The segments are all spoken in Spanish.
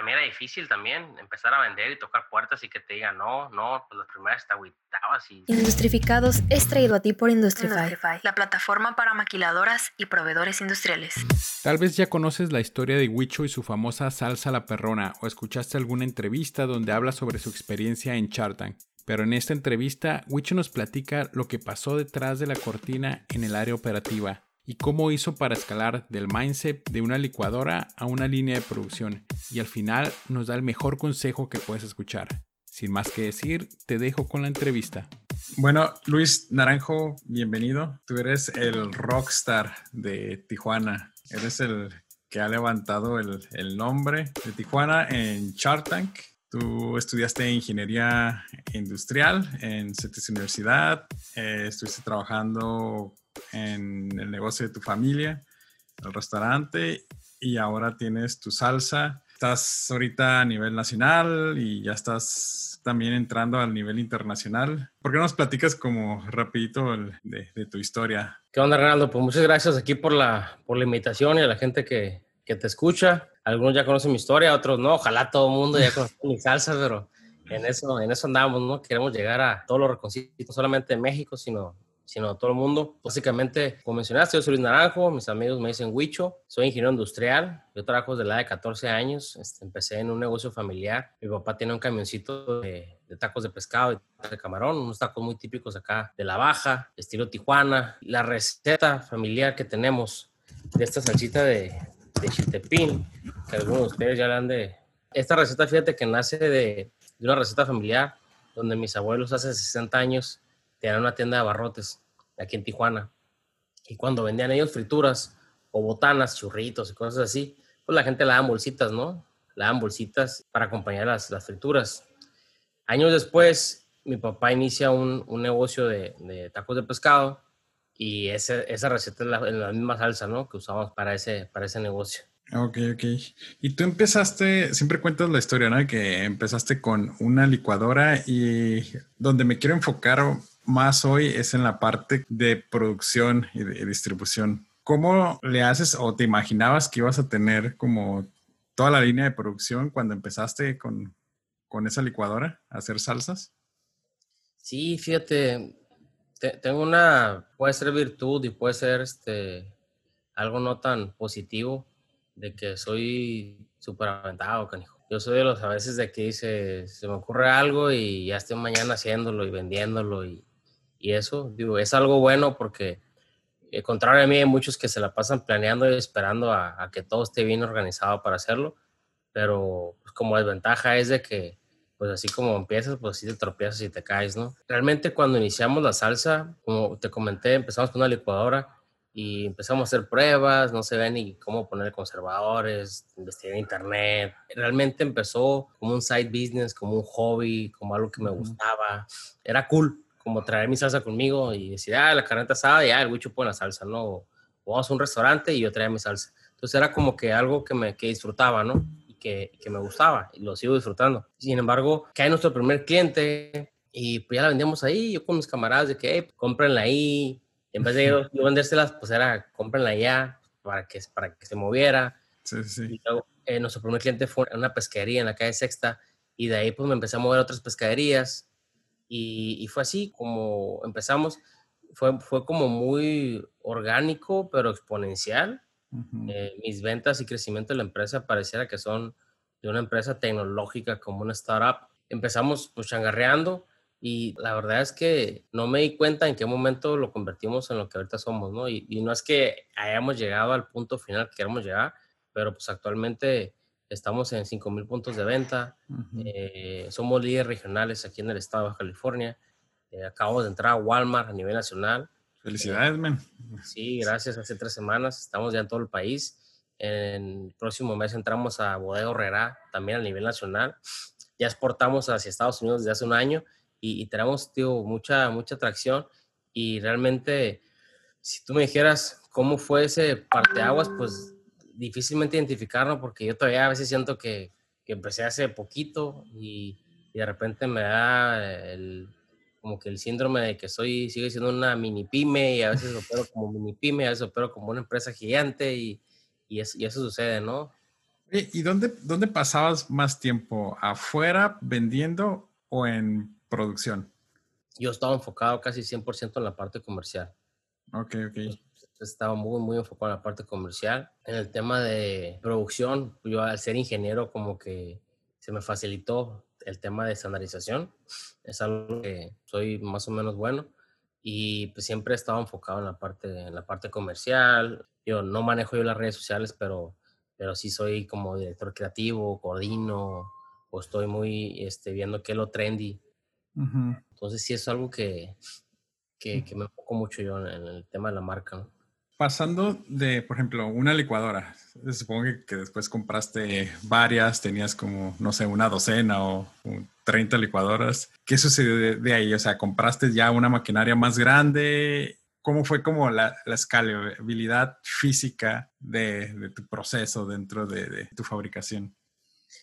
para mí era difícil también empezar a vender y tocar puertas y que te digan no, no, pues las primeras te agüitabas y... Industrificados es traído a ti por Industrify, Industrify, la plataforma para maquiladoras y proveedores industriales. Tal vez ya conoces la historia de Huicho y su famosa salsa la perrona o escuchaste alguna entrevista donde habla sobre su experiencia en Chartank. Pero en esta entrevista, Huicho nos platica lo que pasó detrás de la cortina en el área operativa y cómo hizo para escalar del mindset de una licuadora a una línea de producción. Y al final nos da el mejor consejo que puedes escuchar. Sin más que decir, te dejo con la entrevista. Bueno, Luis Naranjo, bienvenido. Tú eres el rockstar de Tijuana. Eres el que ha levantado el, nombre de Tijuana en Shark Tank. Tú estudiaste ingeniería industrial en CETES Universidad, eh, estuviste trabajando en el negocio de tu familia, el restaurante, y ahora tienes tu salsa. Estás ahorita a nivel nacional y ya estás también entrando al nivel internacional. ¿Por qué no nos platicas como rapidito el- de, de tu historia? ¿Qué onda, Ronaldo? Pues muchas gracias aquí por la, por la invitación y a la gente que, que te escucha. Algunos ya conocen mi historia, otros no. Ojalá todo el mundo ya conozca mi salsa, pero en eso, en eso andamos, ¿no? Queremos llegar a todos los reconcitos, no solamente de México, sino, sino todo el mundo. Básicamente, como mencionaste, yo soy Luis Naranjo, mis amigos me dicen Huicho, soy ingeniero industrial, yo trabajo desde la edad de 14 años, este, empecé en un negocio familiar, mi papá tiene un camioncito de, de tacos de pescado y de camarón, unos tacos muy típicos acá de la baja, estilo Tijuana. La receta familiar que tenemos de esta salsita de, de chiltepín, que algunos de ustedes ya la han de... Esta receta, fíjate que nace de, de una receta familiar donde mis abuelos hace 60 años tenían una tienda de abarrotes aquí en Tijuana. Y cuando vendían ellos frituras o botanas, churritos y cosas así, pues la gente le daban bolsitas, ¿no? Le daban bolsitas para acompañar las, las frituras. Años después, mi papá inicia un, un negocio de, de tacos de pescado y ese, esa receta es la, es la misma salsa, ¿no? Que usamos para ese, para ese negocio. Ok, ok. Y tú empezaste, siempre cuentas la historia, ¿no? Que empezaste con una licuadora y donde me quiero enfocar más hoy es en la parte de producción y de distribución. ¿Cómo le haces o te imaginabas que ibas a tener como toda la línea de producción cuando empezaste con, con esa licuadora a hacer salsas? Sí, fíjate, te- tengo una, puede ser virtud y puede ser este, algo no tan positivo de que soy súper aventado, canijo. Yo soy de los a veces de que dice, se me ocurre algo y ya estoy mañana haciéndolo y vendiéndolo y, y eso, digo, es algo bueno porque, eh, contrario a mí, hay muchos que se la pasan planeando y esperando a, a que todo esté bien organizado para hacerlo, pero pues, como desventaja es de que, pues así como empiezas, pues así te tropiezas y te caes, ¿no? Realmente cuando iniciamos la salsa, como te comenté, empezamos con una licuadora y empezamos a hacer pruebas, no se ve ni cómo poner conservadores, investigué en internet. Realmente empezó como un side business, como un hobby, como algo que me gustaba. Era cool, como traer mi salsa conmigo y decir, ah, la carneta asada, ya, el bicho pone la salsa, ¿no? O vamos a un restaurante y yo traía mi salsa. Entonces era como que algo que me que disfrutaba, ¿no? Y que, que me gustaba y lo sigo disfrutando. Sin embargo, cae nuestro primer cliente y pues ya la vendíamos ahí, yo con mis camaradas de que, hey, cómprenla ahí. Y en vez de yo, yo vendérselas, pues era, cómprenla ya para que, para que se moviera. Sí, sí. Y luego, eh, nuestro primer cliente fue en una pesquería en la calle Sexta y de ahí pues me empecé a mover a otras pescaderías y, y fue así como empezamos. Fue, fue como muy orgánico, pero exponencial. Ujú. Eh, mis ventas y crecimiento de la empresa pareciera que son de una empresa tecnológica como una startup. Empezamos pues changarreando y la verdad es que no me di cuenta en qué momento lo convertimos en lo que ahorita somos, ¿no? Y, y no es que hayamos llegado al punto final que queremos llegar, pero pues actualmente estamos en 5.000 puntos de venta, Ujú. eh, somos líderes regionales aquí en el estado de Baja California, eh, acabamos de entrar a Walmart a nivel nacional, Felicidades, men. Sí, gracias. Hace tres semanas estamos ya en todo el país. En el próximo mes entramos a Bodega Horrera, también a nivel nacional. Ya exportamos hacia Estados Unidos desde hace un año y, y tenemos, tío, mucha, mucha atracción. Y realmente, si tú me dijeras cómo fue ese parteaguas, pues difícilmente identificarlo porque yo todavía a veces siento que, que empecé hace poquito y, y de repente me da el, como que el síndrome de que soy, sigue siendo una mini pyme y a veces opero como mini pyme, a veces opero como una empresa gigante y, y, es- y eso sucede, ¿no? ¿Y dónde, dónde pasabas más tiempo? ¿Afuera vendiendo o en producción? Yo estaba enfocado casi 100% en la parte comercial. Ok, ok. Estaba muy, muy enfocado en la parte comercial. En el tema de producción, yo al ser ingeniero como que se me facilitó el tema de estandarización. Es algo que soy más o menos bueno y pues siempre he estado enfocado en la parte, en la parte comercial. Yo no manejo yo las redes sociales, pero, pero sí soy como director creativo, coordino o estoy muy este, viendo qué es lo trendy. Entonces sí es algo que, que, que, me enfoco mucho yo en, el tema de la marca. ¿no? Pasando de, por ejemplo, una licuadora, supongo que después compraste varias, tenías como, no sé, una docena o 30 licuadoras. ¿Qué sucedió de, ahí? O sea, ¿compraste ya una maquinaria más grande? ¿Cómo fue como la, la escalabilidad física de, tu proceso dentro de, tu fabricación?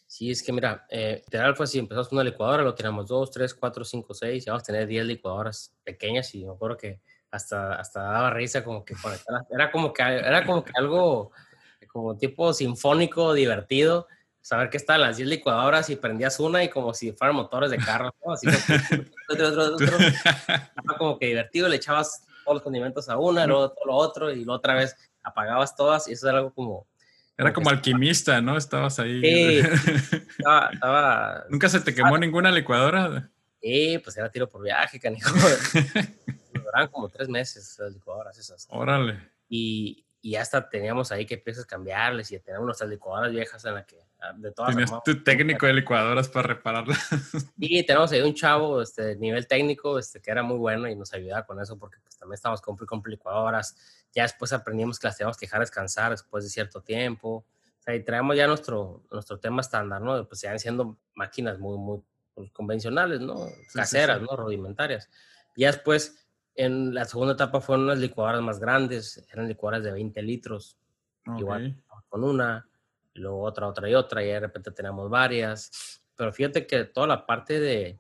Sí, es que mira, eh, fue empezamos con una licuadora, lo teníamos 2, 3, 4, 5, 6, y vamos a tener 10 licuadoras pequeñas y me acuerdo que hasta, hasta daba risa como que era como que era como que algo como tipo sinfónico divertido saber que estaban las 10 licuadoras y prendías una y como si fueran motores de carro así otro, otro, otro, como que divertido le echabas todos los condimentos a una luego todo lo otro y luego otra vez apagabas todas y eso era algo como era como, alquimista, ¿no? Estabas ahí. Sí, estaba, estaba, ¿Nunca se te quemó ninguna licuadora? Sí, pues era tiro por viaje, canijo. duraban como tres meses las licuadoras esas. Órale. Y, y hasta teníamos ahí que piezas cambiarles y teníamos nuestras licuadoras viejas en la que ah, de todas Tenías tu técnico de licuadoras para repararlas. Sí, tenemos ahí un chavo, este, nivel técnico, este, que era muy bueno y nos ayudaba con eso porque pues también estábamos con, con licuadoras. Ya después aprendimos que las teníamos que dejar descansar después de cierto tiempo. O sea, y traemos ya nuestro, nuestro tema estándar, ¿no? Pues siguen siendo máquinas muy, muy pues, convencionales, ¿no? Caseras, ¿no? Rudimentarias. Y después en la segunda etapa fueron unas licuadoras más grandes, eran licuadoras de 20 litros, igual con una, luego otra, otra y otra, y de repente teníamos varias. Pero fíjate que toda la parte de,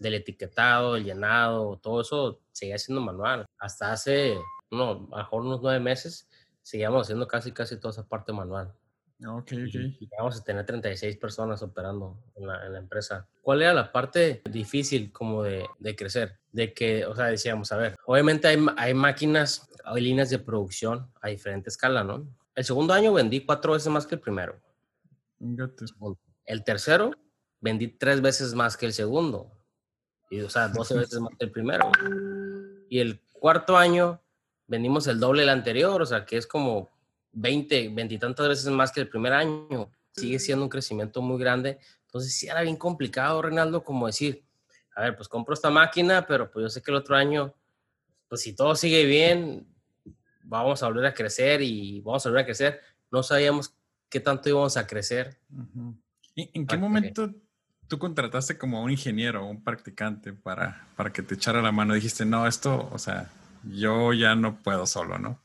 del etiquetado, el llenado, todo eso seguía siendo manual. Hasta hace, no, a lo mejor unos nueve meses, seguíamos haciendo casi, casi toda esa parte manual. Ok, ok. Y vamos a tener 36 personas operando en la, en la, empresa. ¿Cuál era la parte difícil como de, de, crecer? De que, o sea, decíamos, a ver, obviamente hay, hay máquinas, hay líneas de producción a diferente escala, ¿no? El segundo año vendí cuatro veces más que el primero. El tercero vendí tres veces más que el segundo. Y, o sea, 12 veces más que el primero. Y el cuarto año vendimos el doble del anterior, o sea, que es como 20, 20 y tantas veces más que el primer año. Sigue siendo un crecimiento muy grande. Entonces sí era bien complicado, Reinaldo, como decir, a ver, pues compro esta máquina, pero pues yo sé que el otro año, pues si todo sigue bien, vamos a volver a crecer y vamos a volver a crecer. No sabíamos qué tanto íbamos a crecer. ¿En qué momento tú contrataste como un ingeniero, un practicante para, para que te echara la mano? Dijiste, no, esto, o sea, yo ya no puedo solo, ¿no?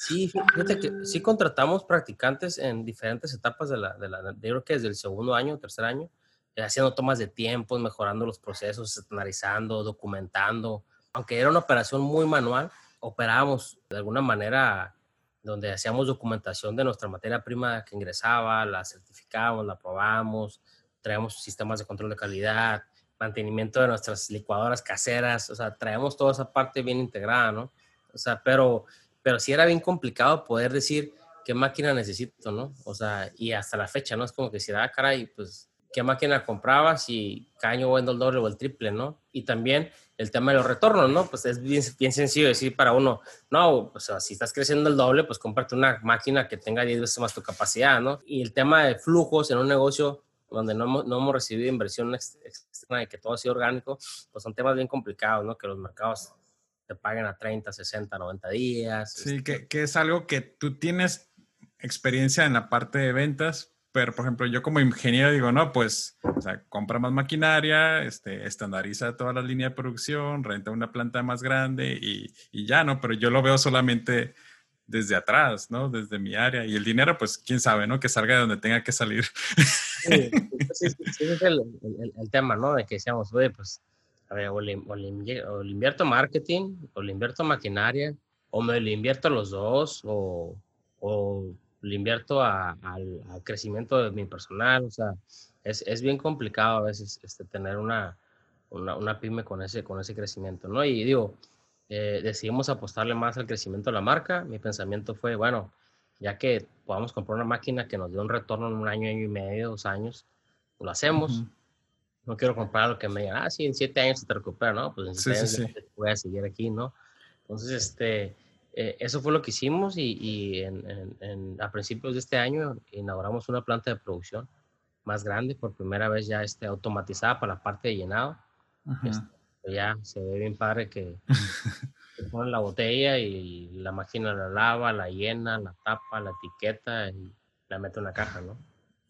Sí, fíjate que sí contratamos practicantes en diferentes etapas de la, de la yo creo que desde el segundo año, tercer año, eh, haciendo tomas de tiempo, mejorando los procesos, analizando, documentando. Aunque era una operación muy manual, operábamos de alguna manera donde hacíamos documentación de nuestra materia prima que ingresaba, la certificábamos, la probábamos, traíamos sistemas de control de calidad, mantenimiento de nuestras licuadoras caseras, o sea, traemos toda esa parte bien integrada, ¿no? O sea, pero pero sí era bien complicado poder decir qué máquina necesito, ¿no? O sea, y hasta la fecha, ¿no? Es como que si da cara y pues, ¿qué máquina comprabas y cada año vendo el doble o el triple, ¿no? Y también el tema de los retornos, ¿no? Pues es bien, bien sencillo decir para uno, no, sea, si estás creciendo el doble, pues cómprate una máquina que tenga 10 veces más tu capacidad, ¿no? Y el tema de flujos en un negocio donde no hemos, no hemos recibido inversión externa y que todo ha sido orgánico, pues son temas bien complicados, ¿no? Que los mercados te paguen a 30, 60, 90 días. Sí, este que, es algo que tú tienes experiencia en la parte de ventas, pero por ejemplo yo como ingeniero digo, no, pues, o sea, compra más maquinaria, este, estandariza toda la línea de producción, renta una planta más grande y, y ya, ¿no? Pero yo lo veo solamente desde atrás, ¿no? Desde mi área. Y el dinero, pues, quién sabe, ¿no? Que salga de donde tenga que salir. Sí, sí, sí ese es el, el, el, tema, ¿no? De que decíamos, oye, pues, a ver, o le, invierto marketing, o le invierto maquinaria, o me le invierto los dos, o, o le invierto a- al, crecimiento de mi personal, o sea, es, es bien complicado a veces este, tener una, una, una pyme con ese, con ese crecimiento, ¿no? Y digo, eh, decidimos apostarle más al crecimiento de la marca. Mi pensamiento fue, bueno, ya que podamos comprar una máquina que nos dé un retorno en un año, año y medio, dos años, lo hacemos. Ujú. No quiero comprar lo que me digan, ah, sí, en siete años se te recupera, ¿no? Pues en Sí, siete sí, años sí. voy a seguir aquí, ¿no? Entonces, este, eh, eso fue lo que hicimos y, y en- en- en- a principios de este año inauguramos una planta de producción más grande, por primera vez ya este, automatizada para la parte de llenado. Este, ya se ve bien padre que, que ponen la botella y la máquina la lava, la llena, la tapa, la etiqueta y la mete en una caja, ¿no?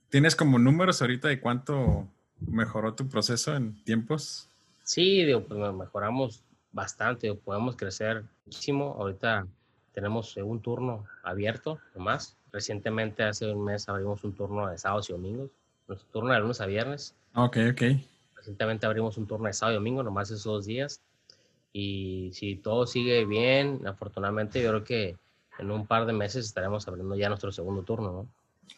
¿Tienes como números ahorita de cuánto mejoró tu proceso en tiempos? Sí, digo, pues me- mejoramos bastante, podemos crecer muchísimo. Ahorita tenemos un turno abierto nomás. Recientemente, hace un mes, abrimos un turno de sábados y domingos. Nuestro turno de lunes a viernes. Ok, ok. Recientemente abrimos un turno de sábado y domingo, nomás esos dos días. Y si todo sigue bien, afortunadamente, yo creo que en un par de meses estaremos abriendo ya nuestro segundo turno, ¿no?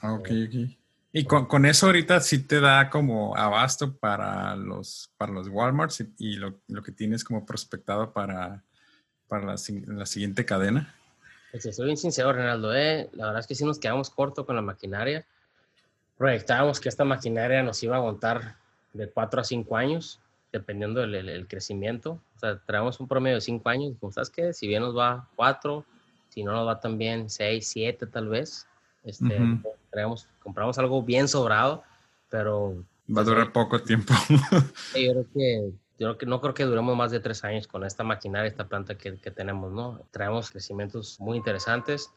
Ah, Ok, ok. Y con, con eso ahorita sí te da como abasto para los, para los Walmarts y, y lo, lo que tienes como prospectado para, para la, la siguiente cadena. Pues, soy bien sincero, Renaldo, ¿eh? la verdad es que sí nos quedamos corto con la maquinaria. Proyectábamos que esta maquinaria nos iba a aguantar de 4 a 5 años, dependiendo del el- el crecimiento. O sea, traemos un promedio de 5 años. Como sabes que si bien nos va 4, si no nos va tan bien 6, 7 tal vez. Este, Ujú. traemos, compramos algo bien sobrado, pero Va a durar poco tiempo. Yo creo que, yo creo que no creo que duremos más de tres años con esta maquinaria, esta planta que, que tenemos, ¿no? Traemos crecimientos muy interesantes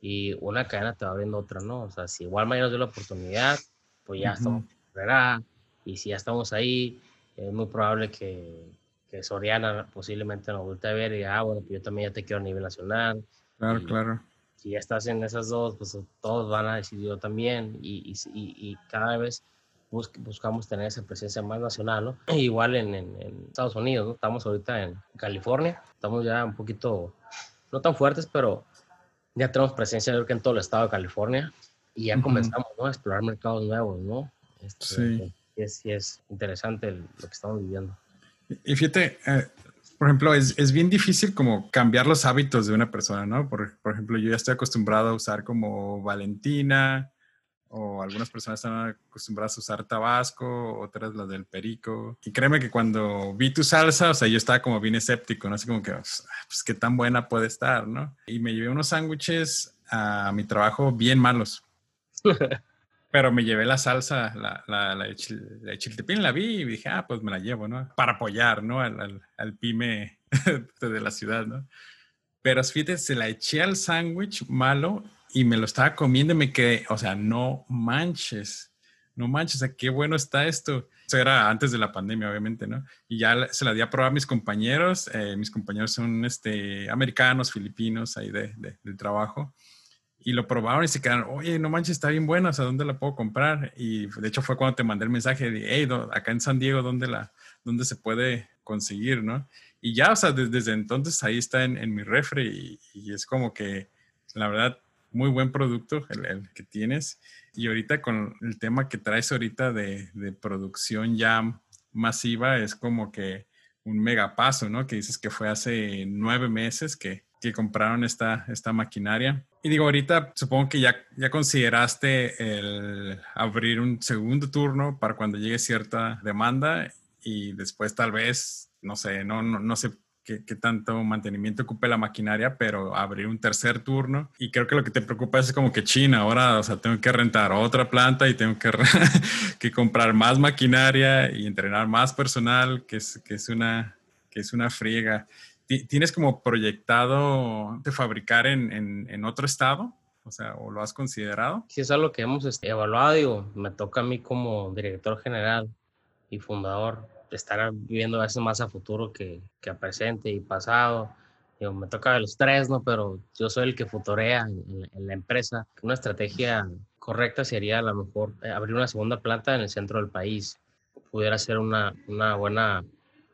y una cadena te va abriendo otra, ¿no? O sea, si Walmart ya nos dio la oportunidad, pues ya Ujú. estamos en y si ya estamos ahí, es muy probable que, que Soriana posiblemente nos voltee a ver y ah, bueno, pues yo también ya te quiero a nivel nacional. claro, Y- claro. Si ya estás en esas dos, pues todos van a decir yo también y, y, y- cada vez bus- buscamos tener esa presencia más nacional, ¿no? Igual en, en- en Estados Unidos, ¿no? Estamos ahorita en California, estamos ya un poquito, no tan fuertes, pero ya tenemos presencia yo creo que en todo el estado de California y ya Ujú. comenzamos, ¿no? A explorar mercados nuevos, ¿no? Este, Sí. y es, y es interesante el- lo que estamos viviendo. Y fíjate, eh, por ejemplo, es, es bien difícil como cambiar los hábitos de una persona, ¿no? Por, por ejemplo, yo ya estoy acostumbrado a usar como Valentina, o algunas personas están acostumbradas a usar Tabasco, otras las del Perico. Y créeme que cuando vi tu salsa, o sea, yo estaba como bien escéptico, ¿no? Así como que, pues, qué tan buena puede estar, ¿no? Y me llevé unos sándwiches a mi trabajo bien malos. Pero me llevé la salsa, la, la, la, de chil- la de chiltepín, la vi y dije, ah, pues me la llevo, ¿no? Para apoyar, ¿no? Al, al, al pyme de la ciudad, ¿no? Pero fíjate, se la eché al sándwich malo y me lo estaba comiendo y me quedé, o sea, no manches, no manches, sea, qué bueno está esto. Eso era antes de la pandemia, obviamente, ¿no? Y ya se la di a probar a mis compañeros. eh, mis compañeros son este, americanos, filipinos, ahí de, de, del trabajo y lo probaron y se quedaron, oye, no manches, está bien buena, o sea, ¿dónde la puedo comprar? Y de hecho fue cuando te mandé el mensaje de, hey, acá en San Diego, ¿dónde, la, dónde se puede conseguir, no? Y ya, o sea, des- desde entonces ahí está en, en mi refri y, y es como que, la verdad, muy buen producto el, el que tienes. Y ahorita con el tema que traes ahorita de, de producción ya masiva, es como que un megapaso, ¿no? Que dices que fue hace nueve meses que, que compraron esta, esta maquinaria. Y digo, ahorita supongo que ya, ya consideraste el abrir un segundo turno para cuando llegue cierta demanda y después tal vez, no sé, no, no, no sé qué, qué tanto mantenimiento ocupe la maquinaria, pero abrir un tercer turno. Y creo que lo que te preocupa es como que China, ahora, o sea, tengo que rentar otra planta y tengo que, que comprar más maquinaria y entrenar más personal, que es, que es, una, que es una friega. Ti- ¿Tienes como proyectado de fabricar en, en, en otro estado? O sea, ¿o lo has considerado? Sí, es algo que hemos este, evaluado, digo, me toca a mí como director general y fundador estar viviendo a veces más a futuro que, que a presente y pasado. Digo, me toca de los tres, ¿no? Pero yo soy el que futorea en, en- la empresa. Una estrategia correcta sería a lo mejor eh, abrir una segunda planta en el centro del país. Pudiera ser una, una buena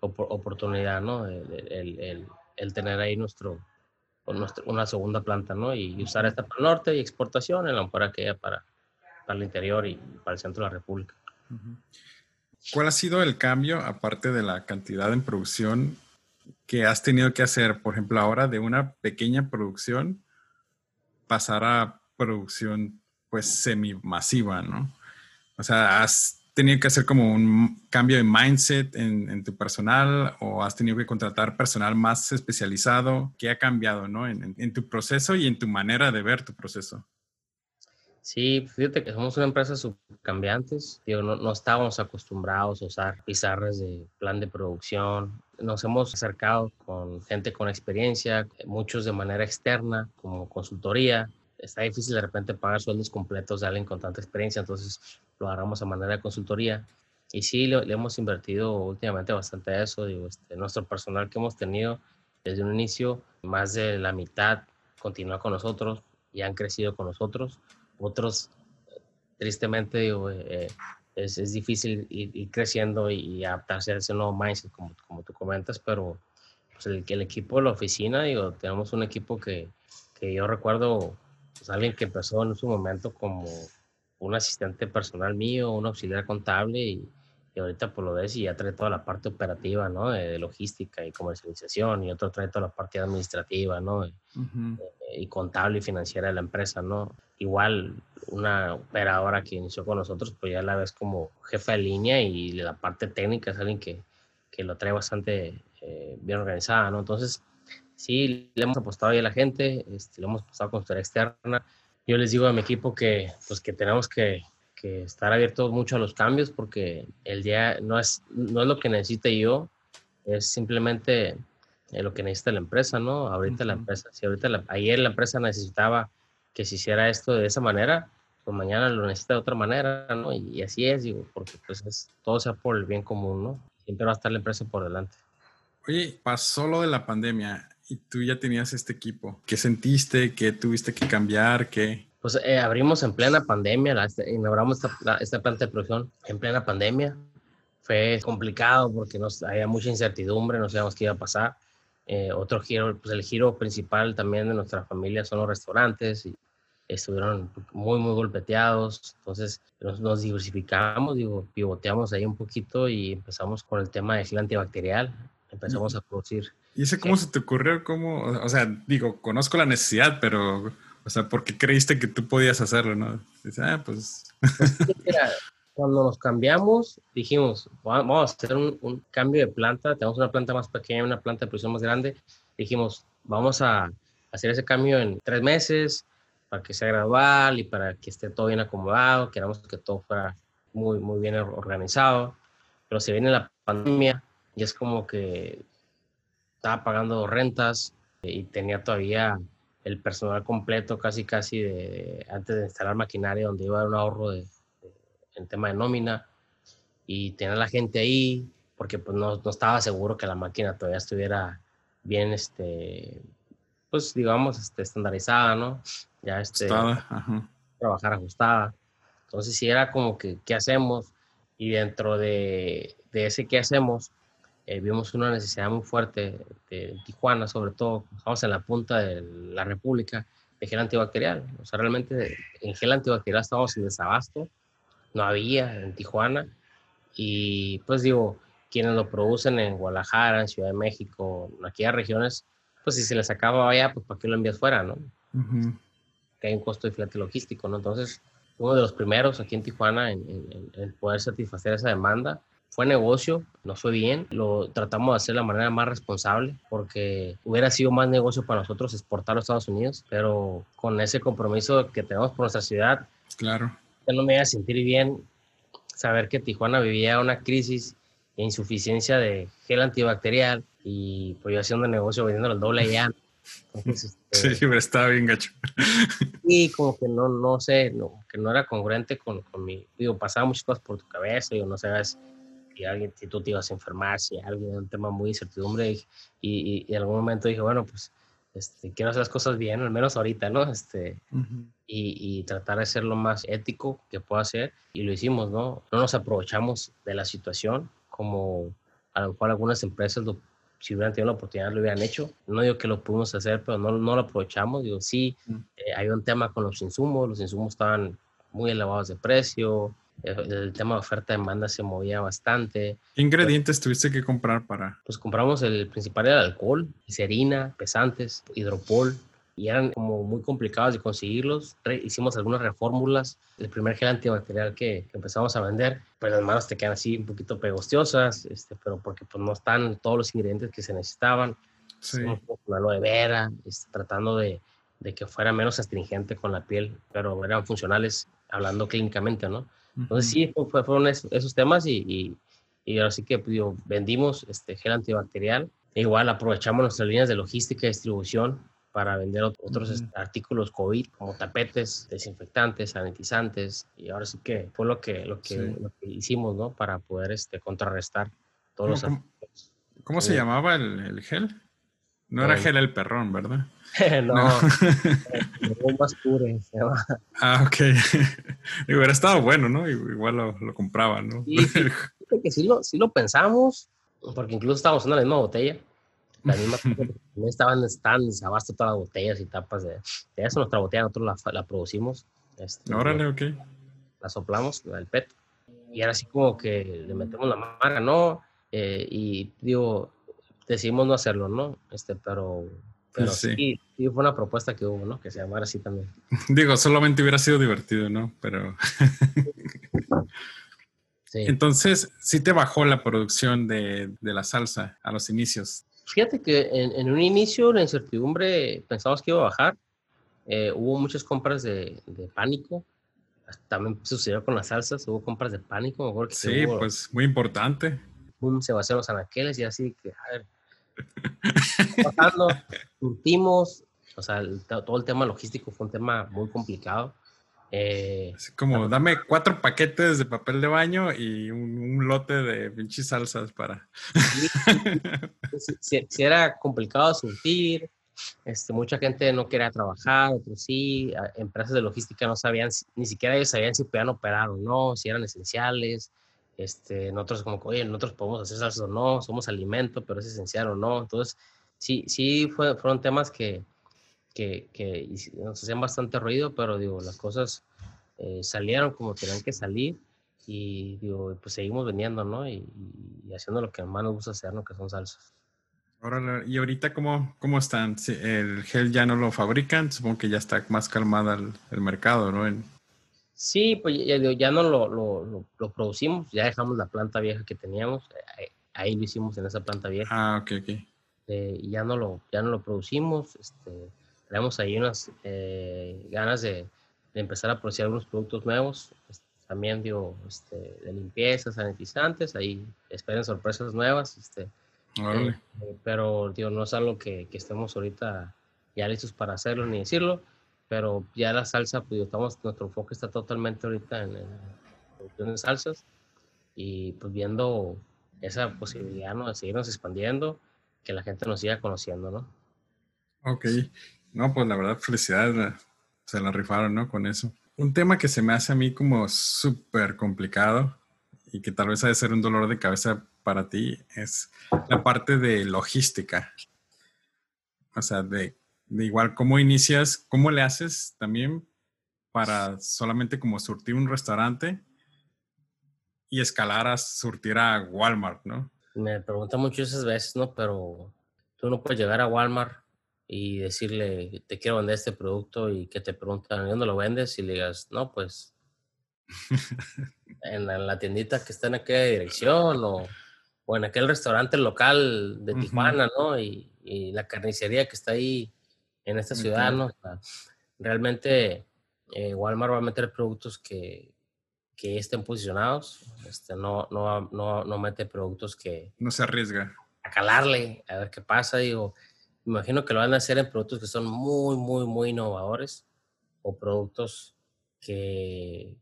oportunidad, ¿no? El, el- el- el tener ahí nuestro, una segunda planta, ¿no? Y usar esta para el norte y exportación, en la mejor aquella para, para el interior y para el centro de la República. ¿Cuál ha sido el cambio, aparte de la cantidad en producción, que has tenido que hacer, por ejemplo, ahora de una pequeña producción pasar a producción pues semi-masiva, ¿no? O sea, ¿has tenido que hacer como un cambio de mindset en, tu personal o has tenido que contratar personal más especializado? ¿Qué ha cambiado, ¿no? En, tu proceso y en tu manera de ver tu proceso. Sí, fíjate que somos una empresa subcambiantes. Digo, no estábamos acostumbrados a usar pizarras de plan de producción. Nos hemos acercado con gente con experiencia, muchos de manera externa, como consultoría. Está difícil de repente pagar sueldos completos de alguien con tanta experiencia, entonces lo agarramos a manera de consultoría. Y sí, le, hemos invertido últimamente bastante a eso. Digo, este, nuestro personal que hemos tenido desde un inicio, más de la mitad continúa con nosotros y han crecido con nosotros otros, tristemente, digo, eh, es, es, difícil ir, creciendo y, adaptarse a ese nuevo mindset, como, como tú comentas, pero pues el, el equipo de la oficina, digo, tenemos un equipo que, que yo recuerdo, pues alguien que empezó en su momento como un asistente personal mío, un auxiliar contable y, y ahorita pues lo ves y ya trae toda la parte operativa, ¿no? De, logística y comercialización y otro trae toda la parte administrativa, ¿no? y contable y financiera de la empresa, ¿no? Igual una operadora que inició con nosotros, pues ya la ves como jefa de línea y la parte técnica es alguien que, que lo trae bastante eh, bien organizada, ¿no? Entonces, sí, le hemos apostado ahí a la gente, este, le hemos apostado con historia externa. Yo les digo a mi equipo que, pues, que tenemos que, que estar abiertos mucho a los cambios porque el día no es, no es lo que necesite yo, es simplemente eh, lo que necesita la empresa, ¿no? Ahorita la empresa, si ahorita ayer la empresa necesitaba que se hiciera esto de esa manera, pues mañana lo necesita de otra manera, ¿no? Y, así es, digo, porque pues es, todo sea por el bien común, ¿no? Siempre va a estar la empresa por delante. Oye, pasó lo de la pandemia y tú ya tenías este equipo. ¿Qué sentiste? ¿Qué tuviste que cambiar? ¿Qué? Pues eh, abrimos en plena pandemia, la, este, inauguramos esta, esta planta de producción en plena pandemia. Fue complicado porque nos, había mucha incertidumbre, no sabíamos qué iba a pasar eh, otro giro, pues el giro principal también de nuestra familia son los restaurantes y estuvieron muy, muy golpeteados. Entonces nos, diversificamos, digo, pivoteamos ahí un poquito y empezamos con el tema de gel antibacterial. Empezamos a producir. ¿Y ese cómo se te ocurrió? ¿Cómo? O sea, digo, conozco la necesidad, pero, o sea, ¿por qué creíste que tú podías hacerlo, no? Dice, ah, pues... pues cuando nos cambiamos, dijimos, vamos a hacer un, cambio de planta, tenemos una planta más pequeña, una planta de producción más grande, dijimos, vamos a hacer ese cambio en tres meses para que sea gradual y para que esté todo bien acomodado, queramos que todo fuera muy, muy bien organizado, pero se viene la pandemia y es como que estaba pagando rentas y tenía todavía el personal completo casi casi de, antes de instalar maquinaria donde iba a dar un ahorro de en tema de nómina y tener a la gente ahí, porque pues no, no, estaba seguro que la máquina todavía estuviera bien, este, pues digamos, este, estandarizada, ¿no? Ya este, trabajar ajustada. Entonces sí era como que, ¿qué hacemos? Y dentro de, de ese ¿qué hacemos? Eh, vimos una necesidad muy fuerte de Tijuana, sobre todo, estamos en la punta de la República, de gel antibacterial. O sea, realmente en gel antibacterial estábamos en desabasto no había en Tijuana. Y pues digo, quienes lo producen en Guadalajara, en Ciudad de México, en aquellas regiones, pues si se les acaba allá, pues ¿para qué lo envías fuera, no? Que hay un costo de flete logístico, ¿no? Entonces, uno de los primeros aquí en Tijuana en, poder satisfacer esa demanda fue negocio, no fue bien, lo tratamos de hacer de la manera más responsable porque hubiera sido más negocio para nosotros exportar a Estados Unidos, pero con ese compromiso que tenemos por nuestra ciudad, claro no me iba a sentir bien saber que Tijuana vivía una crisis e insuficiencia de gel antibacterial y pues yo haciendo negocio vendiendo el doble allá. Entonces, este, sí, pero estaba bien gacho. Y como que no, no sé, no, que no era congruente con, con mi, digo, pasaba muchas cosas por tu cabeza, digo, no sabes si alguien, si tú te ibas a enfermar, si alguien, un tema muy incertidumbre y, y, y en algún momento dije, bueno, pues este, quiero hacer las cosas bien, al menos ahorita, ¿no? Este, y, y, tratar de ser lo más ético que pueda ser. Y lo hicimos, ¿no? No nos aprovechamos de la situación como a lo mejor algunas empresas lo si hubieran tenido la oportunidad lo hubieran hecho. No digo que lo pudimos hacer, pero no, no lo aprovechamos. Digo, sí, eh, hay un tema con los insumos, los insumos estaban muy elevados de precio, el, el tema de oferta-demanda se movía bastante. ¿Qué ingredientes tuviste que comprar para...? Pues compramos el principal era alcohol, glicerina, pesantes, hidropol, y eran como muy complicados de conseguirlos. Re- hicimos algunas reformulas. El primer gel antibacterial que, que empezamos a vender, pues las manos te quedan así un poquito pegostiosas, este, pero porque pues no están todos los ingredientes que se necesitaban. Sí. Con aloe vera, este, tratando de, de que fuera menos astringente con la piel, pero eran funcionales hablando clínicamente, ¿no? Entonces sí, fue- fue- fueron esos, temas y, y, y ahora sí que pues, digo, vendimos este gel antibacterial. E igual aprovechamos nuestras líneas de logística y distribución para vender ot- otros Ujú. este, artículos COVID como tapetes, desinfectantes, sanitizantes y ahora sí que fue lo que, lo que, Sí. lo que hicimos, ¿no? Para poder este, contrarrestar todos ¿Cómo, los cómo- cómo se llamaba el, el gel? No era El- gel el perrón, ¿verdad? no, no. más pure, se llama. Ah, ok. Digo, hubiera estado bueno, ¿no? Igual lo, lo compraba, ¿no? Sí, que sí lo, sí lo pensamos, porque incluso estábamos usando la misma botella. La misma, estaban, estaban desabasto todas las botellas y tapas de, de eso. Nuestra botella nosotros la, la producimos, este, Órale, ok. la soplamos, la del PET. Y ahora sí como que le metemos la marca, ¿no? Eh, y digo, decidimos no hacerlo, ¿no? Este, pero, pero Sí. sí. sí, fue una propuesta que hubo, ¿no? Que se llamara así también. Digo, solamente hubiera sido divertido, ¿no? Pero Sí. entonces, sí te bajó la producción de, de la salsa a los inicios. Fíjate que en, en un inicio la incertidumbre pensamos que iba a bajar. Eh, hubo muchas compras de, de pánico. También sucedió con las salsas, hubo compras de pánico. Me acuerdo que Sí, hubo- pues muy importante. Boom, se vaciaron los anaqueles y así que, a ver, ¿qué está pasando? surtimos, o sea, el- todo el tema logístico fue un tema muy complicado. Eh, Así como, dame cuatro paquetes de papel de baño y un, un lote de pinches salsas para... sí, sí- sí era complicado surtir, este, mucha gente no quería trabajar, otros sí, empresas de logística no sabían, si- ni siquiera ellos sabían si podían operar o no, si eran esenciales, este, nosotros como, oye, nosotros podemos hacer salsas o no, somos alimento, pero es esencial o no, entonces sí, sí fue- fueron temas que, que, que nos hacían bastante ruido, pero digo, las cosas eh, salieron como tenían que salir y digo, pues seguimos vendiendo, ¿no? Y, y haciendo lo que más nos gusta hacer, ¿no? Que son salsas. Órale, ¿Y ahorita cómo, cómo están? Sí, el gel ya no lo fabrican, supongo que ya está más calmada el, el mercado, ¿no? En- Sí, pues ya, ya- no lo, lo, lo- producimos, ya dejamos la planta vieja que teníamos, eh, ahí, ahí lo hicimos en esa planta vieja, Ah, ok, ok. eh, y ya no lo, ya no lo producimos, este, tenemos ahí unas eh, ganas de, de empezar a producir algunos productos nuevos, este, también digo, este, de limpieza, sanitizantes, ahí esperen sorpresas nuevas, este. Eh, pero digo, no es algo que, que estemos ahorita ya listos para hacerlo ni decirlo, pero ya la salsa, pues estamos, nuestro enfoque está totalmente ahorita en, en salsas y pues viendo esa posibilidad ¿no? de seguirnos expandiendo, que la gente nos siga conociendo, ¿no? Ok. No, pues la verdad, felicidades. Se la rifaron, ¿no? Con eso. Un tema que se me hace a mí como súper complicado y que tal vez ha de ser un dolor de cabeza para ti es la parte de logística. O sea, de, de igual cómo inicias, cómo le haces también para solamente como surtir un restaurante y escalar a surtir a Walmart, ¿no? Me preguntan mucho esas veces, ¿no? Pero tú no puedes llegar a Walmart y decirle, te quiero vender este producto y que te preguntan, ¿dónde lo vendes? Y le digas, no, pues en la, en la tiendita que está en aquella dirección o, o en aquel restaurante local de. Tijuana, ¿no? Y, y la carnicería que está ahí en esta ciudad. ¿no? O sea, realmente eh, Walmart va a meter productos que, que estén posicionados, este, no, no, no, no mete productos que No se arriesga. a calarle, a ver qué pasa, digo, me imagino que lo van a hacer en productos que son muy, muy, muy innovadores o productos que,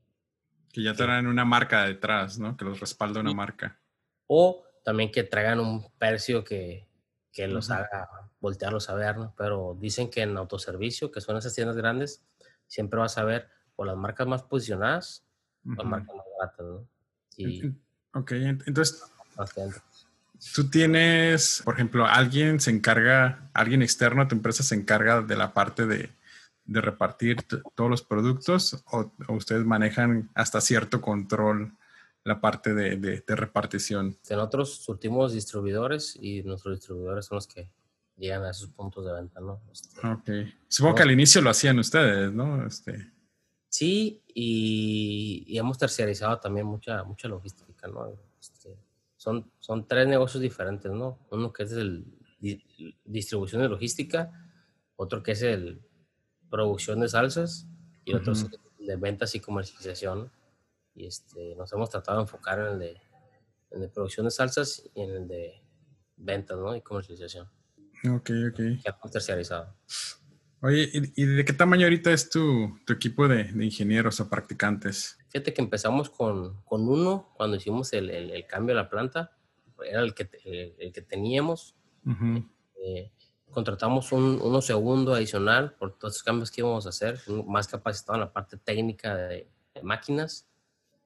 Que ya traen una marca detrás, ¿no? Que los respalda una Sí. marca. o también que traigan un precio que, que los haga voltearlos a ver, ¿no? Pero dicen que en autoservicio, que son esas tiendas grandes, siempre vas a ver o las marcas más posicionadas o las marcas más baratas, ¿no? Y Ok, en- entonces. Tú tienes, por ejemplo, alguien se encarga, alguien externo a tu empresa se encarga de la parte de, de repartir todos los productos o, ustedes manejan hasta cierto control la parte de, de, de repartición. Nosotros surtimos distribuidores y nuestros distribuidores son los que llegan a esos puntos de venta, ¿no? Este, ok. Supongo que al inicio lo hacían ustedes, ¿no? Este... Sí, y, y, hemos terciarizado también mucha, mucha logística, ¿no? Este, son, son tres negocios diferentes, ¿no? Uno que es el distribución de logística, otro que es el producción de salsas y otro es el de ventas y comercialización. Y este, nos hemos tratado de enfocar en el de, en de producción de salsas y en el de ventas, ¿no? Y comercialización. Ok, ok. Ya terciarizado. Oye, ¿y, de qué tamaño ahorita es tu, tu equipo de, de, ingenieros o practicantes? Fíjate que empezamos con, con uno cuando hicimos el, el, el, cambio de la planta. Era el que, el, que teníamos. eh, contratamos un, uno segundo adicional por todos los cambios que íbamos a hacer, más capacitado en la parte técnica de, de máquinas.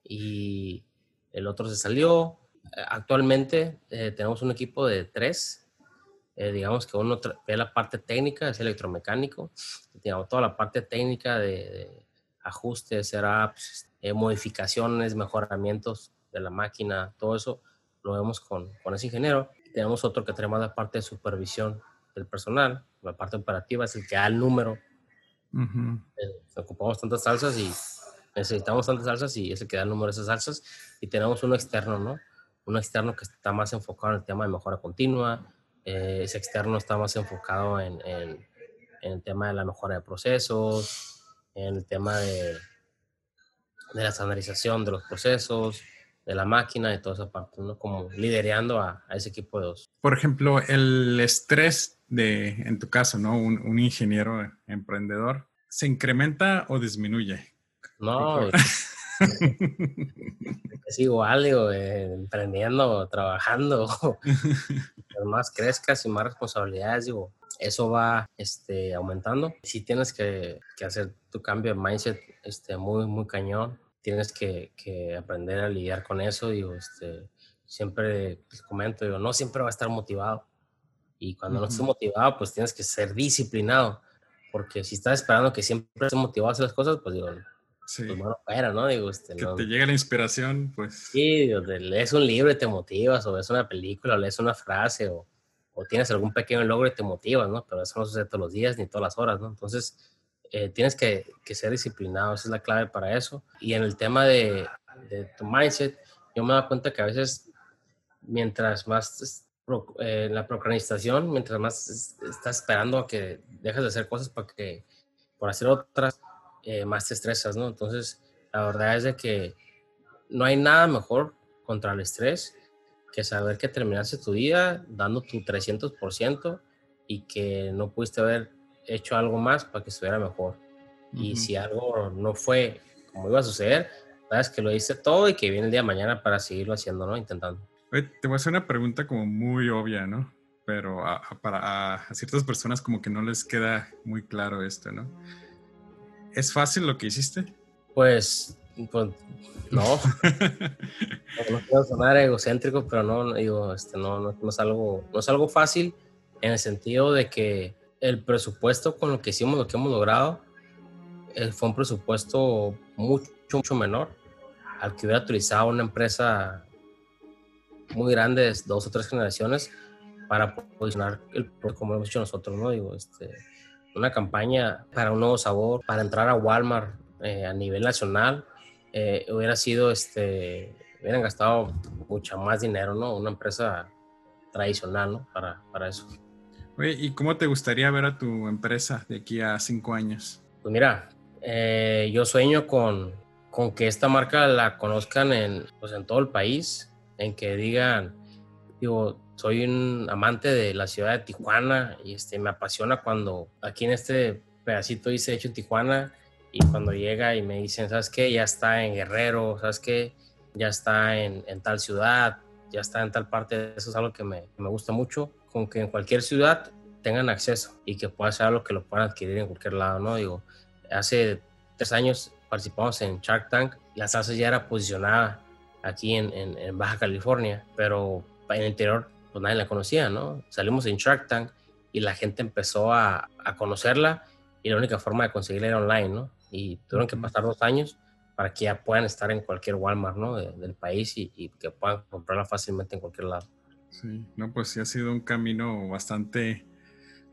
Y el otro se salió. Actualmente eh, tenemos un equipo de tres eh, digamos que uno ve la parte técnica, es electromecánico, digamos, toda la parte técnica de, de ajustes, setups, eh, modificaciones, mejoramientos de la máquina, todo eso lo vemos con, con ese ingeniero. Tenemos otro que tenemos la parte de supervisión del personal, la parte operativa es el que da el número. Uh -huh. eh, ocupamos tantas salsas y necesitamos tantas salsas y es el que da el número de esas salsas. Y tenemos uno externo, ¿no? Uno externo que está más enfocado en el tema de mejora continua, eh, ese externo está más enfocado en, el tema de la mejora de procesos, en el tema de, la estandarización de los procesos, de la máquina y toda esa parte, ¿no? Como liderando a, ese equipo de dos. Por ejemplo, el estrés de, en tu caso, ¿no? Un ingeniero emprendedor, ¿se incrementa o disminuye? No, es igual, digo, eh, emprendiendo, trabajando, más crezcas y más responsabilidades, digo, eso va este, aumentando. Si tienes que, que, hacer tu cambio de mindset este, muy, muy cañón, tienes que, que aprender a lidiar con eso, digo, este, siempre les comento, digo, no siempre va a estar motivado. Y cuando uh -huh. no estés motivado, pues tienes que ser disciplinado, porque si estás esperando que siempre estés motivado a hacer las cosas, pues digo, Sí. Pues bueno, ¿no? Digo, este, que no, te llega la inspiración, pues. Sí, digo, lees un libro y te motivas, o ves una película, o lees una frase, o, o, tienes algún pequeño logro y te motivas, ¿no? Pero eso no sucede todos los días ni todas las horas, ¿no? Entonces, eh, tienes que, que, ser disciplinado, esa es la clave para eso. Y en el tema de, de tu mindset, yo me dado cuenta que a veces, mientras más eh, la procrastinación, mientras más estás esperando a que dejes de hacer cosas para que, por hacer otras, eh, más te estresas, ¿no? Entonces, la verdad es de que no hay nada mejor contra el estrés que saber que terminaste tu día dando tu 300% y que no pudiste haber hecho algo más para que estuviera mejor. Uh -huh. Y si algo no fue como iba a suceder, sabes que lo hice todo y que viene el día de mañana para seguirlo haciendo, ¿no? Intentando. Oye, te voy a hacer una pregunta como muy obvia, ¿no? Pero a, a para a, a ciertas personas como que no les queda muy claro esto, ¿no? ¿Es fácil lo que hiciste? Pues, pues no. no quiero sonar egocéntrico, pero no, digo, este, no, no, no, es algo, no es algo fácil en el sentido de que el presupuesto con lo que hicimos, lo que hemos logrado, eh, fue un presupuesto mucho, mucho menor al que hubiera utilizado una empresa muy grande, de dos o tres generaciones, para posicionar el como lo hemos hecho nosotros, ¿no? Digo, este, una campaña para un nuevo sabor, para entrar a Walmart eh, a nivel nacional, eh, hubiera sido, este, hubieran gastado mucho más dinero, ¿no? Una empresa tradicional, ¿no? Para, para eso. Oye, ¿y cómo te gustaría ver a tu empresa de aquí a cinco años? Pues mira, eh, yo sueño con, con que esta marca la conozcan en, pues en todo el país, en que digan, digo, soy un amante de la ciudad de Tijuana y este, me apasiona cuando aquí en este pedacito hice hecho en Tijuana y cuando llega y me dicen, ¿sabes qué? Ya está en Guerrero, ¿sabes qué? Ya está en, en tal ciudad, ya está en tal parte, eso es algo que me, me, gusta mucho, con que en cualquier ciudad tengan acceso y que pueda ser algo que lo puedan adquirir en cualquier lado, ¿no? Digo, hace tres años participamos en Shark Tank, la salsa ya era posicionada aquí en, en, en Baja California, pero en el interior pues nadie la conocía, ¿no? Salimos en Shark Tank y la gente empezó a, a conocerla y la única forma de conseguirla era online, ¿no? Y tuvieron que pasar dos años para que ya puedan estar en cualquier Walmart, ¿no? del país y, y, que puedan comprarla fácilmente en cualquier lado. Sí, no, pues sí ha sido un camino bastante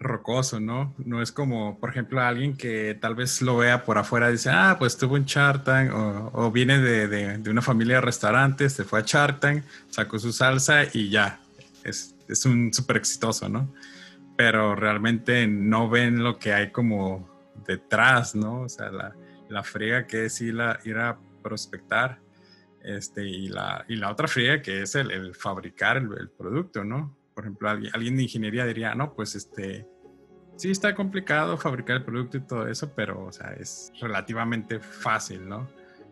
rocoso, ¿no? No es como, por ejemplo, alguien que tal vez lo vea por afuera y dice, ah, pues estuvo en Shark Tank, o, viene de, de, de, una familia de restaurantes, se fue a Shark Tank, sacó su salsa y ya, es, es un súper exitoso, ¿no? Pero realmente no ven lo que hay como detrás, ¿no? O sea, la, la friega que es ir a, ir a prospectar este, y, la, y la otra friega que es el, el fabricar el, el, producto, ¿no? Por ejemplo, alguien, de ingeniería diría, no, pues este, sí está complicado fabricar el producto y todo eso, pero, o sea, es relativamente fácil, ¿no?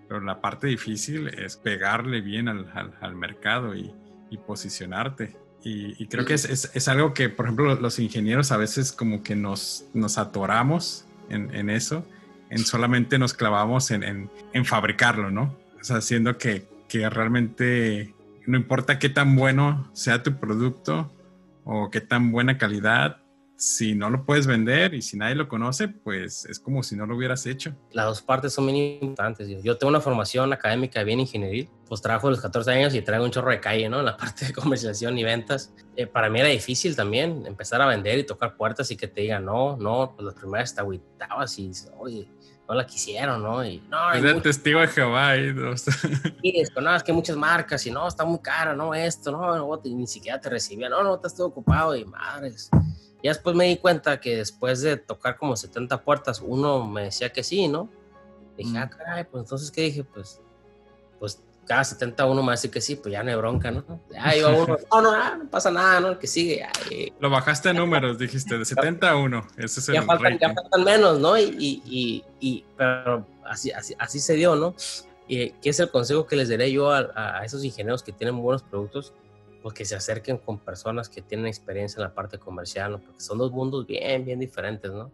Pero la parte difícil es pegarle bien al, al, al mercado y, y, posicionarte. Y, y creo que es, es, es, algo que, por ejemplo, los ingenieros a veces como que nos, nos atoramos en, en eso, en solamente nos clavamos en, en, en fabricarlo, ¿no? O sea, haciendo que, que realmente no importa qué tan bueno sea tu producto o qué tan buena calidad, si no lo puedes vender y si nadie lo conoce, pues es como si no lo hubieras hecho. Las dos partes son muy importantes. Yo tengo una formación académica bien ingenieril, pues trabajo de los 14 años y traigo un chorro de calle, ¿no? En la parte de comercialización y ventas. Eh, para mí era difícil también empezar a vender y tocar puertas y que te digan, no, no, pues las primeras te agüitabas y, oye, no la quisieron, ¿no? Y, no es el testigo de Jehová. ¿no? Y es, no, es que muchas marcas y no, está muy cara, no, esto, no, no ni siquiera te recibían, no, no, estás todo ocupado y madres. Y después me di cuenta que después de tocar como 70 puertas, uno me decía que sí, ¿no? Dije, mm. ah, caray, pues entonces, ¿qué dije? Pues, pues cada 70 uno me dice que sí, pues ya no hay bronca, ¿no? Ya iba uno, no, no, no, no pasa nada, ¿no? El que sigue. Ay, Lo bajaste a números, dijiste, de 70 a 1. Ese es el ya, faltan, ya faltan menos, ¿no? Y, y, y, pero así, así, así se dio, ¿no? Y ¿Qué es el consejo que les daré yo a, a esos ingenieros que tienen buenos productos? Pues que se acerquen con personas que tienen experiencia en la parte comercial, ¿no? porque son dos mundos bien, bien diferentes, ¿no?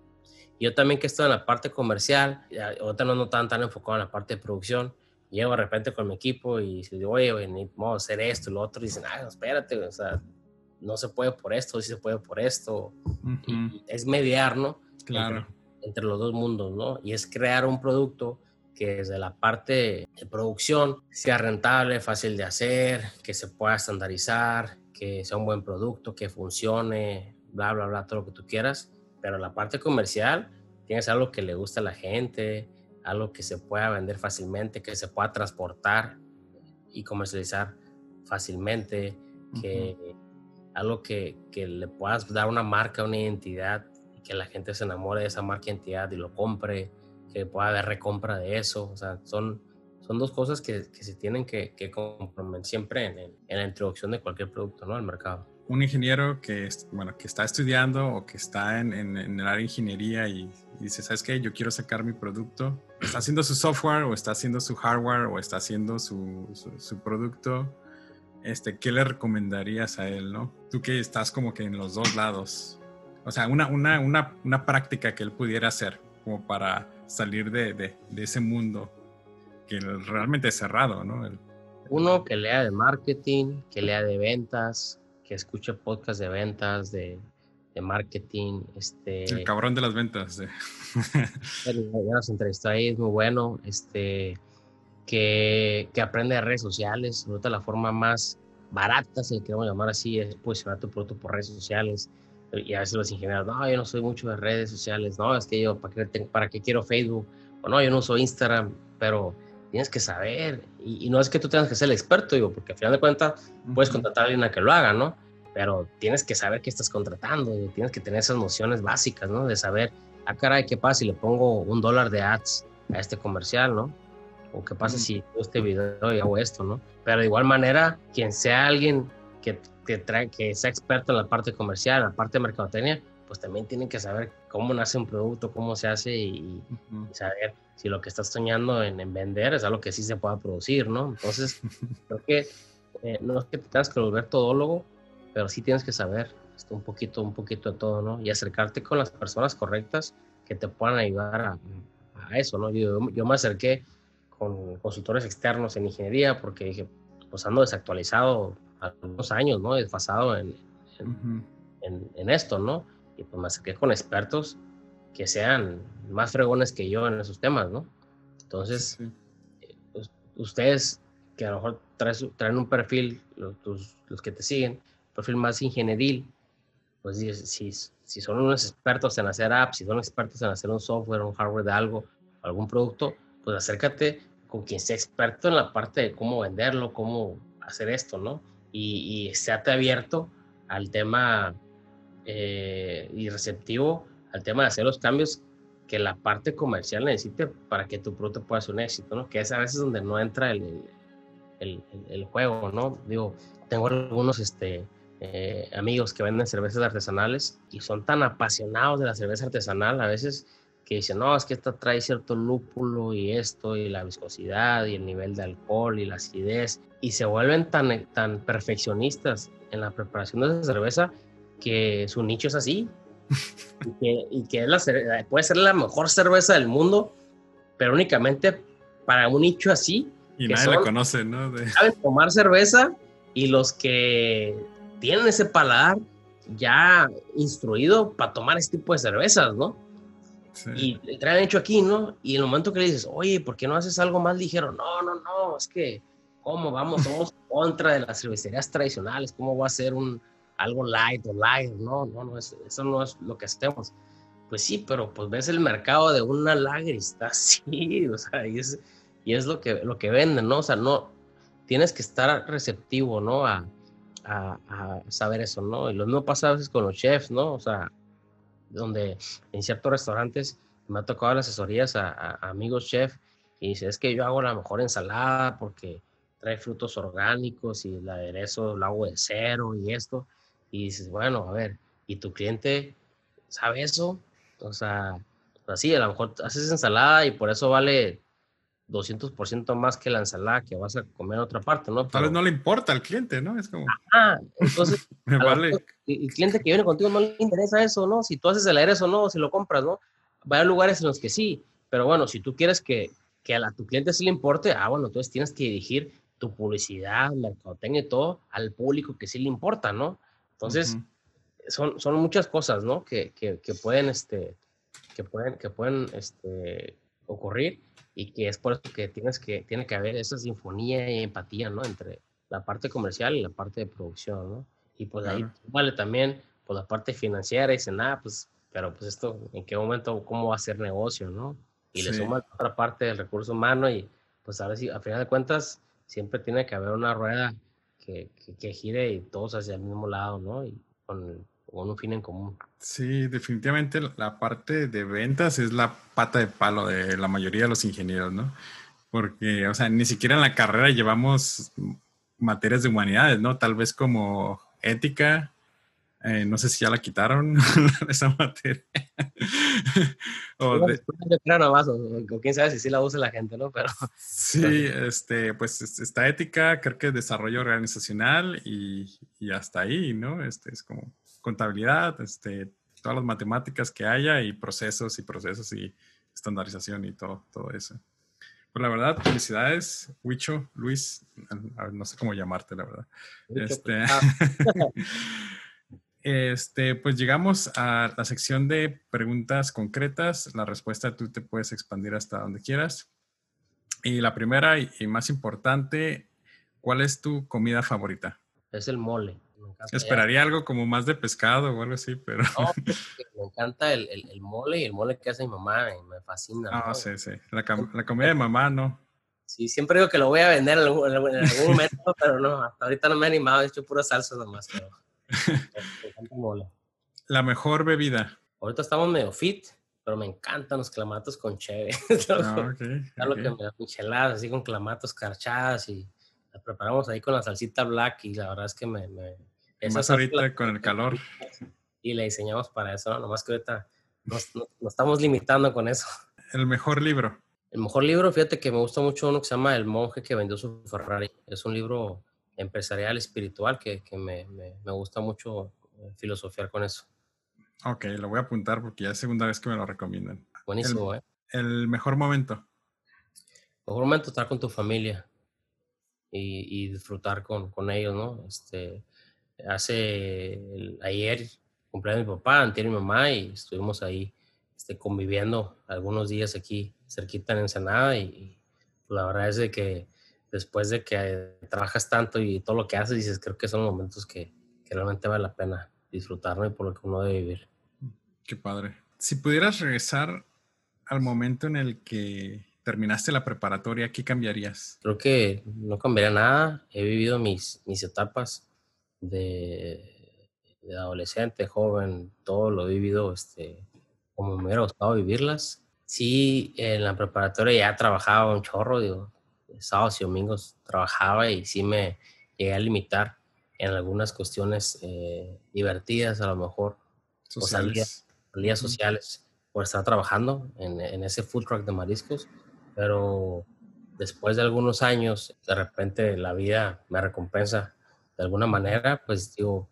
Yo también que estoy en la parte comercial, ahorita no, no tan, tan enfocado en la parte de producción, llego de repente con mi equipo y digo, oye, vamos a hacer esto y lo otro, y dicen, ah, espérate, o sea, no se puede por esto, sí se puede por esto. Uh -huh. y es mediar, ¿no? Claro. Entre, entre, los dos mundos, ¿no? Y es crear un producto que desde la parte de producción sea rentable, fácil de hacer, que se pueda estandarizar, que sea un buen producto, que funcione, bla, bla, bla, todo lo que tú quieras. Pero la parte comercial, tienes algo que le gusta a la gente, algo que se pueda vender fácilmente, que se pueda transportar y comercializar fácilmente, que uh -huh. algo que, que, le puedas dar una marca, una identidad, y que la gente se enamore de esa marca, identidad y lo compre, que pueda haber recompra de eso. O sea, son, son dos cosas que, que se tienen que, que complementar siempre en, en, en, la introducción de cualquier producto ¿no? al mercado. Un ingeniero que, bueno, que está estudiando o que está en, en el área de ingeniería y, y dice, ¿sabes qué? Yo quiero sacar mi producto. Está haciendo su software o está haciendo su hardware o está haciendo su, su, su producto. Este, ¿Qué le recomendarías a él, no? Tú que estás como que en los dos lados. O sea, una, una, una, una práctica que él pudiera hacer como para salir de, de, de ese mundo que realmente es cerrado, ¿no? El... Uno que lea de marketing, que lea de ventas, que escuche podcast de ventas, de, de marketing. Este, el cabrón de las ventas. Eh. ya nos entrevistó ahí, es muy bueno. Este, que, que aprende de redes sociales. Ahorita la forma más barata, si le queremos llamar así, es posicionar tu producto por redes sociales. Y a veces los ingenieros, no, yo no soy mucho de redes sociales. No, es que yo, ¿para qué, para qué quiero Facebook? O no, yo no uso Instagram. Pero tienes que saber. Y, y, no es que tú tengas que ser el experto, digo, porque al final de cuentas puedes contratar a alguien a que lo haga, ¿no? Pero tienes que saber qué estás contratando, y tienes que tener esas nociones básicas, ¿no? De saber, ah, caray, ¿qué pasa si le pongo un dólar de ads a este comercial, ¿no? O qué pasa si hago este video y hago esto, ¿no? Pero de igual manera, quien sea alguien que, que, trae, que sea experto en la parte comercial, en la parte de mercadotecnia, pues también tienen que saber cómo nace un producto, cómo se hace y, uh -huh. y saber si lo que estás soñando en, en, vender es algo que sí se pueda producir, ¿no? Entonces, creo que eh, no es que te tengas que volver todólogo, pero sí tienes que saber esto, un poquito, un poquito de todo, ¿no? Y acercarte con las personas correctas que te puedan ayudar a, a eso, ¿no? Yo, yo, me acerqué con consultores externos en ingeniería porque dije, pues ando desactualizado algunos años, ¿no? Desfasado en, en, Ujú. en- en esto, ¿no? Y pues me acerqué con expertos que sean más fregones que yo en esos temas, ¿no? Entonces, Sí. us- ustedes que a lo mejor traes- traen un perfil, los, tus- los que te siguen, perfil más ingenieril, pues si, si, si son unos expertos en hacer apps, si son expertos en hacer un software, un hardware de algo, algún producto, pues acércate con quien sea experto en la parte de cómo venderlo, cómo hacer esto, ¿no? Y, y estate abierto al tema eh, y receptivo al tema de hacer los cambios que la parte comercial necesite para que tu producto pueda ser un éxito, ¿no? Que es a veces donde no entra el, el, el- el juego, ¿no? Digo, tengo algunos este, eh, amigos que venden cervezas artesanales y son tan apasionados de la cerveza artesanal a veces que dicen, no, es que esta trae cierto lúpulo y esto, y la viscosidad, y el nivel de alcohol, y la acidez, y se vuelven tan, tan perfeccionistas en la preparación de esa cerveza que su nicho es así, y que, y que es la cer- puede ser la mejor cerveza del mundo, pero únicamente para un nicho así, Y que nadie la son- conoce, ¿no? De- saben tomar cerveza y los que tienen ese paladar ya instruido para tomar este tipo de cervezas, ¿no? Sí. Y traen hecho aquí, ¿no? Y en el momento que le dices, oye, ¿por qué no haces algo más ligero? No, no, no, es que, ¿cómo vamos? Somos contra de las cervecerías tradicionales, ¿cómo va a ser un, algo light o light? No, no, no, es- eso no es lo que hacemos. Pues sí, pero pues ves el mercado de una lager está así, o sea, y es, y es lo, que, lo que venden, ¿no? O sea, no, tienes que estar receptivo, ¿no? A, a, a saber eso, ¿no? Y lo mismo pasa a veces con los chefs, ¿no? O sea, donde en ciertos restaurantes me ha tocado las asesorías a, amigos chef y dice, es que yo hago la mejor ensalada porque trae frutos orgánicos y el aderezo lo hago de cero y esto. Y dices, bueno, a ver, ¿y tu cliente sabe eso? O sea, así, a lo mejor haces ensalada y por eso vale 200% más que la ensalada que vas a comer en otra parte, ¿no? Tal vez no le importa al cliente, ¿no? Es como, Ah, entonces me vale. mejor el cliente que viene contigo no le interesa eso, ¿no? Si tú haces el aderezo o no, si lo compras, ¿no? Va a haber lugares en los que sí, pero bueno, si tú quieres que, que a, la- tu cliente sí le importe, ah, bueno, entonces tienes que dirigir tu publicidad, mercadotecnia y todo al público que sí le importa, ¿no? Entonces, Ujú. son, son muchas cosas, ¿no? Que, que, que pueden, este, que pueden, que pueden este, ocurrir y que es por eso que tienes que, tiene que haber esa sinfonía y empatía, ¿no? Entre la parte comercial y la parte de producción, ¿no? Y pues ahí Claro. vale también por la parte financiera y dicen, ah, pues, pero pues esto, ¿en qué momento, cómo va a ser negocio, ¿no? Y le Sí. suma la otra parte del recurso humano y pues a ver si, a final de cuentas, siempre tiene que haber una rueda que, que, que gire y todos hacia el mismo lado, ¿no? Y con, con un fin en común. Sí, definitivamente la parte de ventas es la pata de palo de la mayoría de los ingenieros, ¿no? Porque, o sea, ni siquiera en la carrera llevamos materias de humanidades, ¿no? Tal vez como ética, eh, no sé si ya la quitaron, esa materia. o de- creo nomás, o, quién sabe si sí la usa la gente, ¿no? Pero Sí, este, pues es- está ética, creo que desarrollo organizacional y, y hasta ahí, ¿no? Este es como contabilidad, este, todas las matemáticas que haya y procesos y procesos y estandarización y todo, todo eso. Pues la verdad, felicidades, Huicho, Luis, no sé cómo llamarte, la verdad. Este, ah, este, pues llegamos a la sección de preguntas concretas. La respuesta tú te puedes expandir hasta donde quieras. Y la primera y más importante, ¿cuál es tu comida favorita? es el mole. Me encanta, Esperaría algo como más de pescado o algo así, pero... No, es que me encanta el, el, el mole y el mole que hace mi mamá, y me fascina. Ah, ¿no? sí, sí. La, la comida de mamá, no. Sí, siempre digo que lo voy a vender en algún, en algún- en algún momento, pero no, hasta ahorita no me he animado, he hecho pura salsa nomás. Pero, me encanta el mole. La mejor bebida. Ahorita estamos medio fit, pero me encantan los clamatos con cheve. Ah, ok, Claro ok. que me micheladas así con clamatos carchadas y las preparamos ahí con la salsita black y la verdad es que me... me más ahorita la- con el calor. Y la diseñamos para eso, ¿no? Nomás que ahorita nos, nos- nos estamos limitando con eso. El mejor libro. El mejor libro, fíjate que me gusta mucho uno que se llama El monje que vendió su Ferrari. Es un libro empresarial, espiritual, que, que me, me- me gusta mucho eh, filosofiar con eso. Ok, lo voy a apuntar porque ya es segunda vez que me lo recomiendan. Buenísimo, ¿eh? El mejor momento. Mejor momento estar con tu familia. Y, disfrutar con, con, ellos, ¿no? Este, hace ayer cumpleaños mi papá, antes mi mamá y estuvimos ahí este, conviviendo algunos días aquí cerquita en Ensenada y, la verdad es de que después de que trabajas tanto y todo lo que haces, dices, creo que son momentos que, que realmente vale la pena disfrutar y por lo que uno debe vivir. Qué padre. Si pudieras regresar al momento en el que terminaste la preparatoria, ¿qué cambiarías? Creo que no cambiaría nada. He vivido mis, mis etapas de, de adolescente, joven, todo lo he vivido este, como me hubiera gustado vivirlas. Sí, en la preparatoria ya trabajaba un chorro, digo, sábados y domingos trabajaba y sí me llegué a limitar en algunas cuestiones eh, divertidas, a lo mejor, sociales. o salidas, sociales, por estar trabajando en, en, ese food truck de mariscos, pero después de algunos años, de repente la vida me recompensa de alguna manera, pues digo,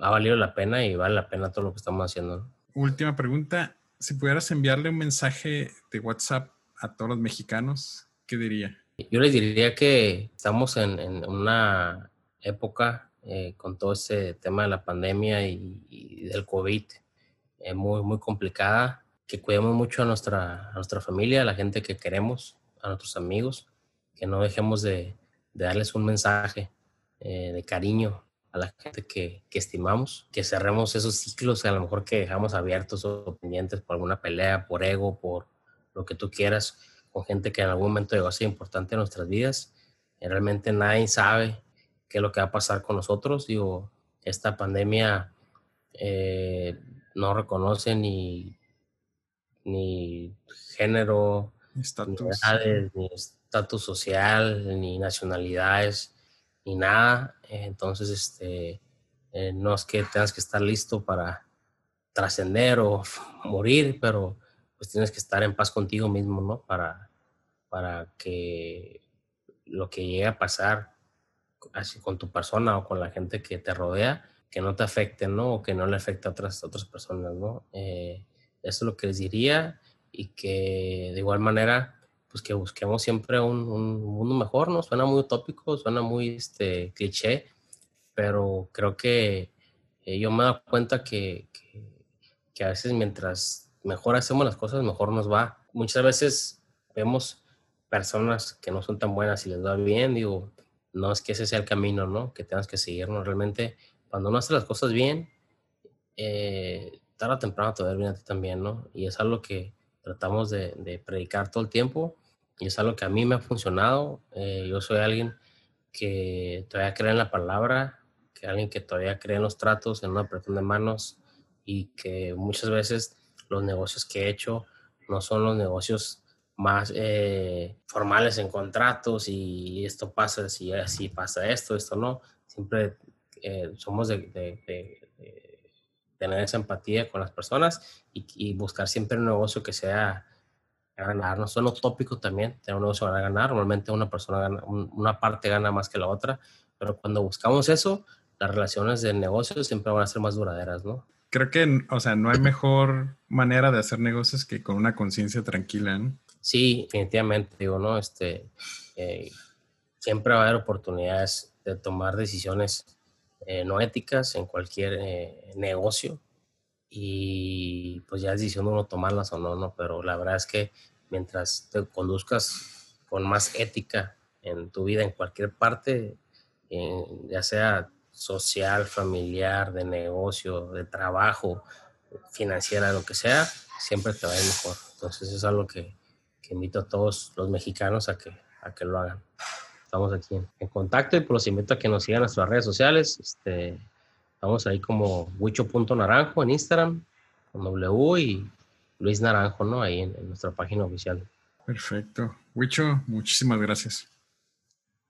ha valido la pena y vale la pena todo lo que estamos haciendo. Última pregunta, si pudieras enviarle un mensaje de WhatsApp a todos los mexicanos, ¿qué diría? Yo les diría que estamos en, en una época eh, con todo ese tema de la pandemia y, del COVID eh, muy, muy complicada, que cuidemos mucho a nuestra, a nuestra familia, a la gente que queremos, a nuestros amigos, que no dejemos de, de darles un mensaje eh, de cariño a la gente que, que, estimamos, que cerremos esos ciclos a lo mejor que dejamos abiertos o pendientes por alguna pelea, por ego, por lo que tú quieras, con gente que en algún momento llegó a ser importante en nuestras vidas. realmente nadie sabe qué es lo que va a pasar con nosotros. Digo, esta pandemia eh, no reconoce ni, ni género, ni estatus. ni estatus social, ni nacionalidades, ni nada. Entonces, este, eh, no es que tengas que estar listo para trascender o morir, pero pues tienes que estar en paz contigo mismo, ¿no? Para, para que lo que llegue a pasar así con tu persona o con la gente que te rodea, que no te afecte, ¿no? O que no le afecte a otras, otras personas, ¿no? Eh, eso es lo que les diría y que de igual manera, pues que busquemos siempre un, un mundo mejor, ¿no? Suena muy utópico, suena muy este, cliché, pero creo que eh, yo me dado cuenta que, que, que a veces mientras mejor hacemos las cosas, mejor nos va. Muchas veces vemos personas que no son tan buenas y les va bien, digo, no es que ese sea el camino, ¿no? Que tengas que seguirnos. Realmente, cuando uno hace las cosas bien, eh, tarde o temprano te va a bien a ti también, ¿no? Y es algo que tratamos de, predicar todo el tiempo y es algo que a mí me ha funcionado. Eh, yo soy alguien que todavía cree en la palabra, que alguien que todavía cree en los tratos, en una apretón de manos y que muchas veces los negocios que he hecho no son los negocios más eh, formales en contratos y esto pasa, si así pasa esto, esto no. Siempre eh, somos de, tener esa empatía con las personas y, buscar siempre un negocio que sea ganar. No son utópico también, tener un negocio para ganar. Normalmente una persona gana, una parte gana más que la otra, pero cuando buscamos eso, las relaciones de negocio siempre van a ser más duraderas, ¿no? Creo que, o sea, no hay mejor manera de hacer negocios que con una conciencia tranquila, ¿no? Sí, definitivamente, digo, ¿no? Este, eh, siempre va a haber oportunidades de tomar decisiones eh, no éticas en cualquier eh, negocio y pues ya es decisión de uno tomarlas o no, ¿no? Pero la verdad es que mientras te conduzcas con más ética en tu vida, en cualquier parte, ya sea social, familiar, de negocio, de trabajo, financiera, lo que sea, siempre te va a ir mejor. Entonces es algo que, invito a todos los mexicanos a que, a que lo hagan. Estamos aquí en, contacto y pues los invito a que nos sigan en nuestras redes sociales. Este, estamos ahí como huicho.naranjo en Instagram, con W y Luis Naranjo, ¿no? Ahí en, en nuestra página oficial. Perfecto. Huicho, muchísimas gracias.